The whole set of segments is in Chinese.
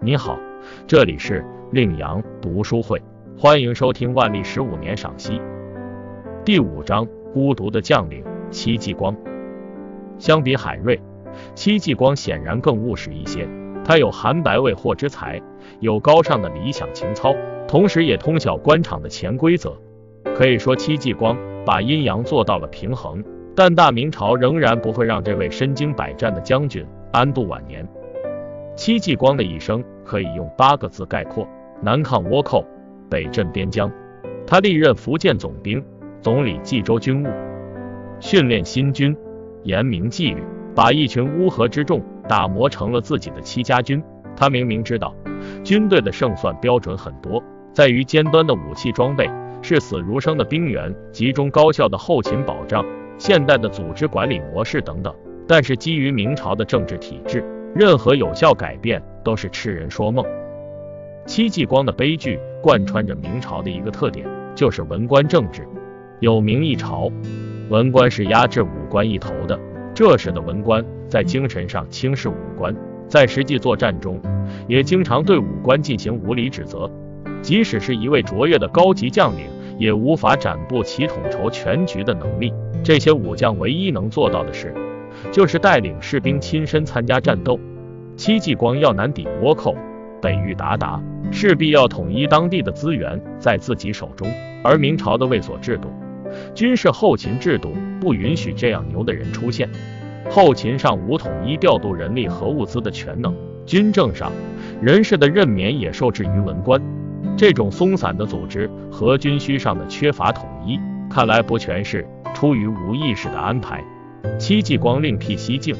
你好，这里是令阳读书会，欢迎收听万历十五年赏析。第五章：孤独的将领戚继光。相比海瑞，戚继光显然更务实一些。他有韩白未获之才，有高尚的理想情操，同时也通晓官场的潜规则。可以说，戚继光把阴阳做到了平衡。但大明朝仍然不会让这位身经百战的将军安度晚年。戚继光的一生可以用八个字概括：南抗倭寇，北镇边疆。他历任福建总兵、总理冀州军务，训练新军，严明纪律，把一群乌合之众打磨成了自己的戚家军。他明明知道军队的胜算标准很多，在于尖端的武器装备，视死如生的兵员，集中高效的后勤保障，现代的组织管理模式等等。但是基于明朝的政治体制。任何有效改变都是痴人说梦。戚继光的悲剧贯穿着明朝的一个特点，就是文官政治。有明一朝，文官是压制武官一头的。这时的文官在精神上轻视武官，在实际作战中也经常对武官进行无理指责。即使是一位卓越的高级将领，也无法展布其统筹全局的能力。这些武将唯一能做到的是。就是带领士兵亲身参加战斗。戚继光要南抵倭寇，北御鞑靼，势必要统一当地的资源在自己手中。而明朝的卫所制度、军事后勤制度不允许这样牛的人出现。后勤上无统一调度人力和物资的全能，军政上人事的任免也受制于文官。这种松散的组织和军需上的缺乏统一，看来不全是出于无意识的安排。戚继光另辟蹊径，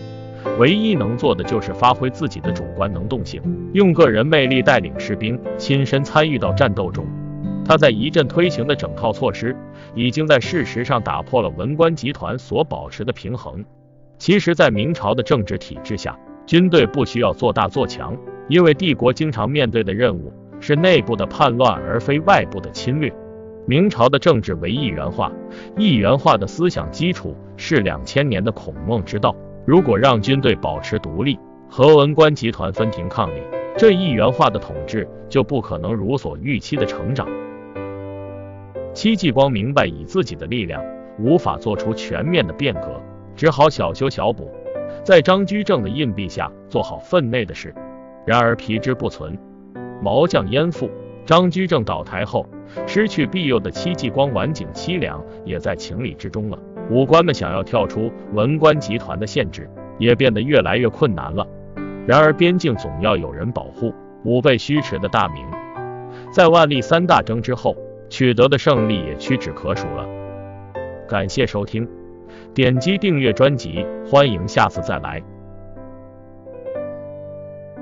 唯一能做的就是发挥自己的主观能动性，用个人魅力带领士兵亲身参与到战斗中。他在一阵推行的整套措施，已经在事实上打破了文官集团所保持的平衡。其实，在明朝的政治体制下，军队不需要做大做强，因为帝国经常面对的任务是内部的叛乱，而非外部的侵略。明朝的政治为一元化，一元化的思想基础是两千年的孔孟之道。如果让军队保持独立，和文官集团分庭抗礼，这一元化的统治就不可能如所预期的成长。戚继光明白以自己的力量无法做出全面的变革，只好小修小补，在张居正的硬币下做好分内的事。然而皮之不存，毛将焉附？张居正倒台后。失去庇佑的戚继光，晚景凄凉，也在情理之中了。武官们想要跳出文官集团的限制，也变得越来越困难了。然而边境总要有人保护，武备虚持的大明，在万历三大征之后取得的胜利也屈指可数了。感谢收听，点击订阅专辑，欢迎下次再来。